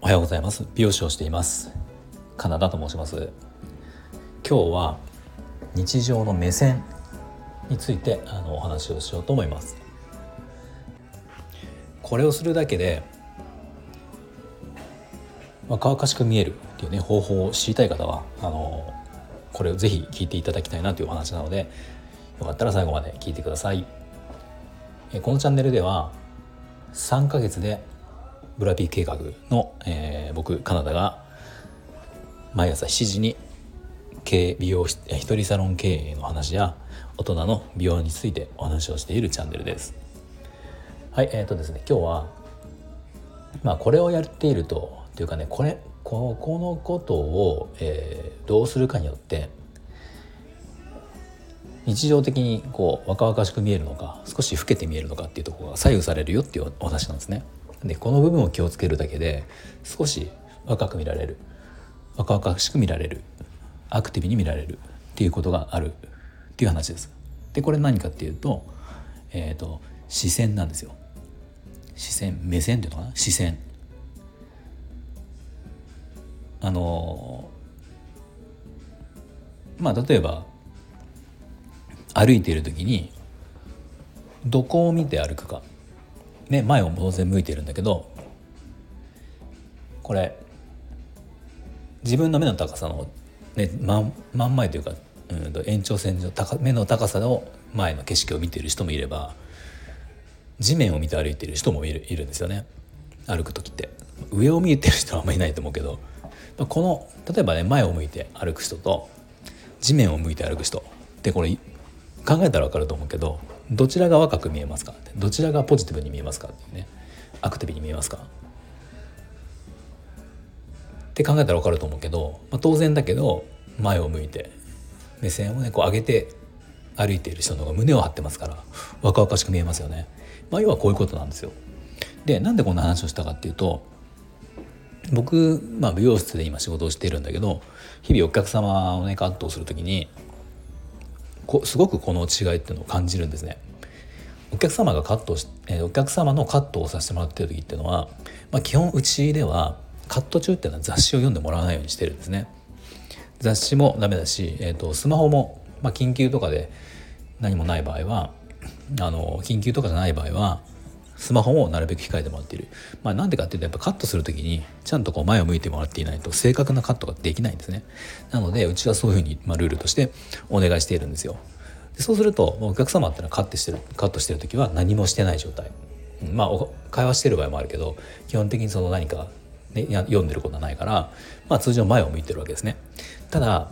おはようございます。美容師をしています。カナダと申します。今日は日常の目線についてあのお話をしようと思います。これをするだけで若々しく見えるっていうね方法を知りたい方はあのこれをぜひ聞いていただきたいなというお話なのでよかったら最後まで聞いてください。このチャンネルでは3ヶ月でブラピー計画の、えー、僕カナダが毎朝7時に経美容一人サロン経営の話や大人の美容についてお話をしているチャンネルです。はいえーとですね今日はまあこれをやっているとというかねこれここのことを、えー、どうするかによって日常的にこう若々しく見えるのか少し老けて見えるのかっていうところが左右されるよっていうお話なんですね。でこの部分を気をつけるだけで少し若く見られる若々しく見られるアクティブに見られるっていうことがあるっていう話です。でこれ何かっていうと,、えーと、視線なんですよ。視線目線っていうのかな？視線。あのまあ例えば歩いている時にどこを見て歩くか、ね、前を当然向いてるんだけどこれ自分の目の高さの、ね、真真ん前というか、うん、延長線上高目の高さの前の景色を見てる人もいれば地面を見て歩いている人もいるいるんですよね。歩く時って。上を見えてる人はあんまりいないと思うけどこの例えばね前を向いて歩く人と地面を向いて歩く人ってこれ考えたら分かると思うけどどちらが若く見えますか？どちらがポジティブに見えますかっていうねアクティブに見えますか？って考えたら分かると思うけど、まあ、当然だけど前を向いて目線をねこう上げて歩いている人の方が胸を張ってますから若々しく見えますよね。まあ、要はこういうことなんですよ。でなんでこんな話をしたかっていうと僕、まあ、美容室で今仕事をしているんだけど日々お客様をねカットをする時にこすごくこの違いっていうのを感じるんですね。お客様がカットし、えー、お客様のカットをさせてもらってる時っていうのは、まあ、基本うちではカット中っていうのは雑誌を読んでもらわないようにしてるんですね。雑誌もダメだし、えーと、スマホも、まあ、緊急とかで何もない場合はあの緊急とかじゃない場合はスマホもなるべく控えてもらっている。まあ、なんでかっていうとやっぱカットする時にちゃんとこう前を向いてもらっていないと正確なカットができないんですね。なのでうちはそういうふうに、まあ、ルールとしてお願いしているんですよ。でそうするとお客様ってのはカットしてるカットしてる時は何もしてない状態。まあ会話してる場合もあるけど基本的にその何か、ね、読んでることはないから、まあ、通常前を向いてるわけですね。ただ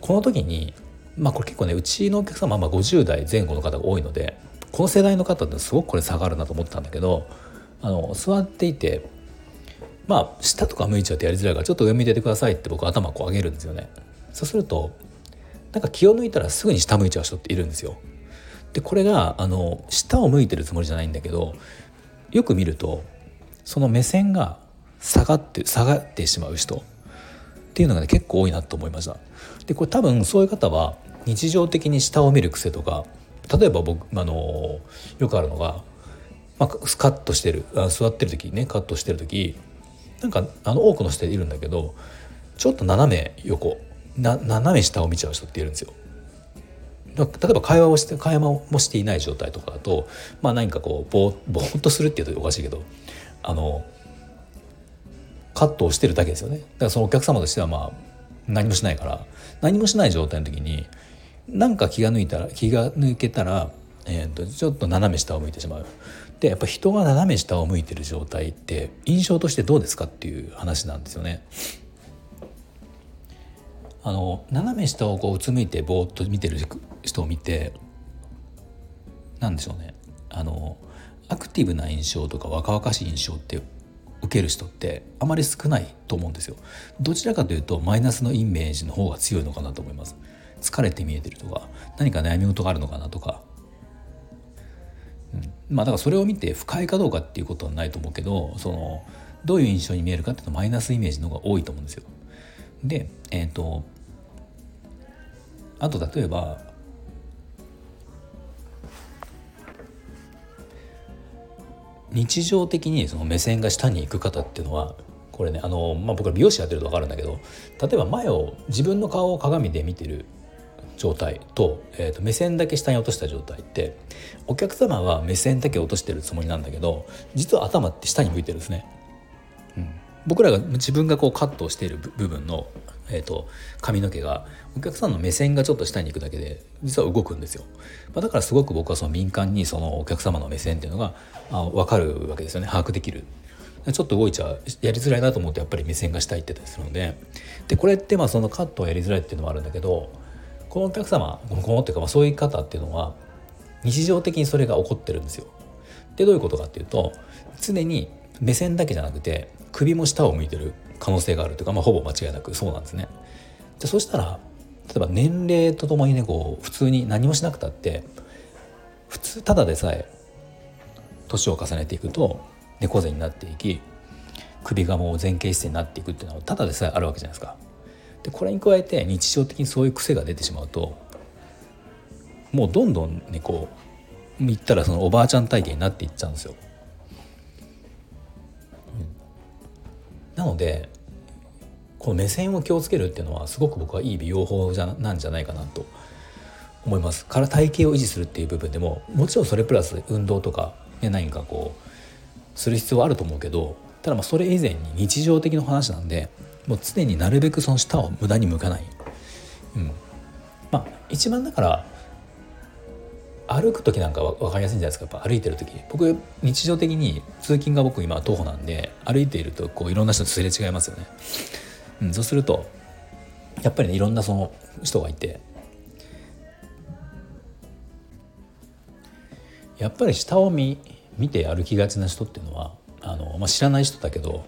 この時にまあこれ結構ねうちのお客様はまあ50代前後の方が多いのでこの世代の方ってすごくこれ下がるなと思ったんだけどあの座っていてまあ下とか向いちゃってやりづらいからちょっと上向いててくださいって僕頭こう上げるんですよね。そうするとなんか気を抜いたらすぐに下向いちゃう人っているんですよ。でこれがあの下を向いてるつもりじゃないんだけどよく見るとその目線が下がって下がってしまう人っていうのがね結構多いなと思いました。でこれ多分そういう方は日常的に下を見る癖とか例えば僕あのよくあるのが、まあ、カットしてるあ座ってる時ねカットしてる時なんかあの多くの人いるんだけどちょっと斜め横な斜め下を見ちゃう人っているんですよ。例えば会話をして会話もしていない状態とかだと、まあ、何かこうぼぼーっとするっていうとおかしいけどあのカットをしてるだけですよねだからそのお客様としてはまあ何もしないから何もしない状態の時になんか気が抜いたら気が抜けたら、えーと、ちょっと斜め下を向いてしまう。でやっぱ人が斜め下を向いてる状態って印象としてどうですかっていう話なんですよね。あの斜め下をこううつむいてぼーっと見てる人を見て何でしょうねあのアクティブな印象とか若々しい印象って受ける人ってあまり少ないと思うんですよ。どちらかというとマイナスのイメージの方が強いのかなと思います。疲れて見えてるとか何か悩み事があるのかなとか、うん、まあだからそれを見て不快かどうかっていうことはないと思うけどそのどういう印象に見えるかっていうとマイナスイメージの方が多いと思うんですよ。でえっ、ー、とあと例えば日常的にその目線が下に行く方っていうのはこれねあの、まあ、僕は美容師やってると分かるんだけど例えば前を自分の顔を鏡で見てる状態と,、えー、と目線だけ下に落とした状態ってお客様は目線だけ落としてるつもりなんだけど実は頭って下に向いてるんですね。うん、僕らが自分がこうカットをしている部分の、えーと、髪の毛がお客さんの目線がちょっと下に行くだけで実は動くんですよ、まあ、だからすごく僕はその敏感にそのお客様の目線っていうのがあ分かるわけですよね。把握できる。ちょっと動いちゃうやりづらいなと思ってやっぱり目線が下行ってたりするので。でこれってまあそのカットをやりづらいっていうのもあるんだけどこのお客様このっていうかまあそういう方っていうのは日常的にそれが起こってるんですよ。でどういうことかっていうと常に目線だけじゃなくて首も下を向いてる可能性があるというか、まあ、ほぼ間違いなくそうなんですね。じゃそしたら例えば年齢とともにねこう普通に何もしなくたって普通ただでさえ年を重ねていくと猫背になっていき首がもう前傾姿勢になっていくっていうのはただでさえあるわけじゃないですか。でこれに加えて日常的にそういう癖が出てしまうともうどんどんねこう言ったらそのおばあちゃん体型になっていっちゃうんですよ。なのでこの目線を気をつけるっていうのはすごく僕はいい美容法じゃなんじゃないかなと思います。から体型を維持するっていう部分でももちろんそれプラス運動とか、ね、何かこうする必要はあると思うけどただまあそれ以前に日常的な話なんでもう常になるべくその舌を無駄に向かない、うん、まあ一番だから歩く時なんか分かりやすいんじゃないですか。やっぱ歩いてる時。僕日常的に通勤が僕今徒歩なんで歩いているとこういろんな人とすれ違いますよね、うん、そうするとやっぱりねいろんなその人がいて。やっぱり下を見見て歩きがちな人っていうのはあの、まあ、知らない人だけど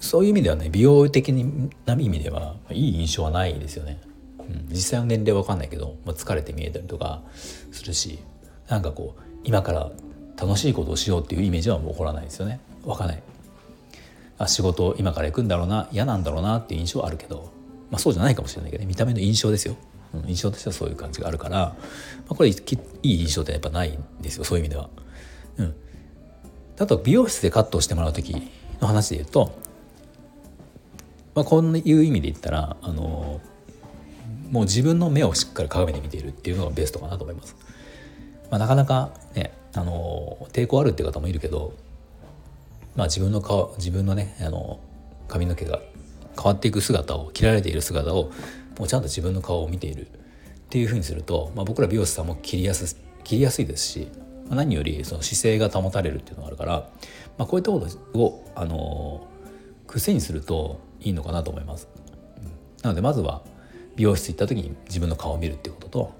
そういう意味ではね美容的な意味ではいい印象はないですよね。うん、実際の年齢は分かんないけど、まあ、疲れて見えたりとかするしなんかこう今から楽しいことをしようっていうイメージはもう起こらないですよね。分かんない。あ仕事今から行くんだろうな嫌なんだろうなっていう印象はあるけど、まあ、そうじゃないかもしれないけど、ね、見た目の印象ですよ。印象としてはそういう感じがあるから、まあ、これいい印象ってやっぱないんですよそういう意味では。うん、あと美容室でカットをしてもらう時の話で言うと、まあ、こういう意味で言ったらあのもう自分の目をしっかり鏡で見ているっていうのがベストかなと思います。まあ、なかなかねあの抵抗あるっていう方もいるけど、まあ、自分の顔自分のねあの髪の毛が変わっていく姿を切られている姿をもうちゃんと自分の顔を見ているっていうふうにすると、まあ、僕ら美容師さんも切りやす切りやすいですし、まあ、何よりその姿勢が保たれるっていうのがあるから、まあ、こういったことを、あの癖にするといいのかなと思います。なのでまずは美容室行った時に自分の顔を見るっていうことと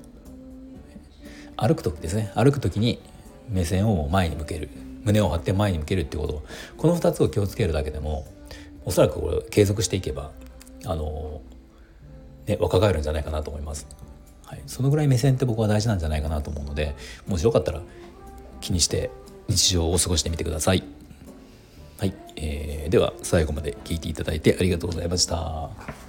歩く時ですね歩く時に目線を前に向ける胸を張って前に向けるっていうことこの2つを気をつけるだけでもおそらくこれ継続していけばあのね、若返るんじゃないかなと思います。はい、そのぐらい目線って僕は大事なんじゃないかなと思うのでもしよかったら気にして日常を過ごしてみてください。えー、では最後まで聴いていただいてありがとうございました。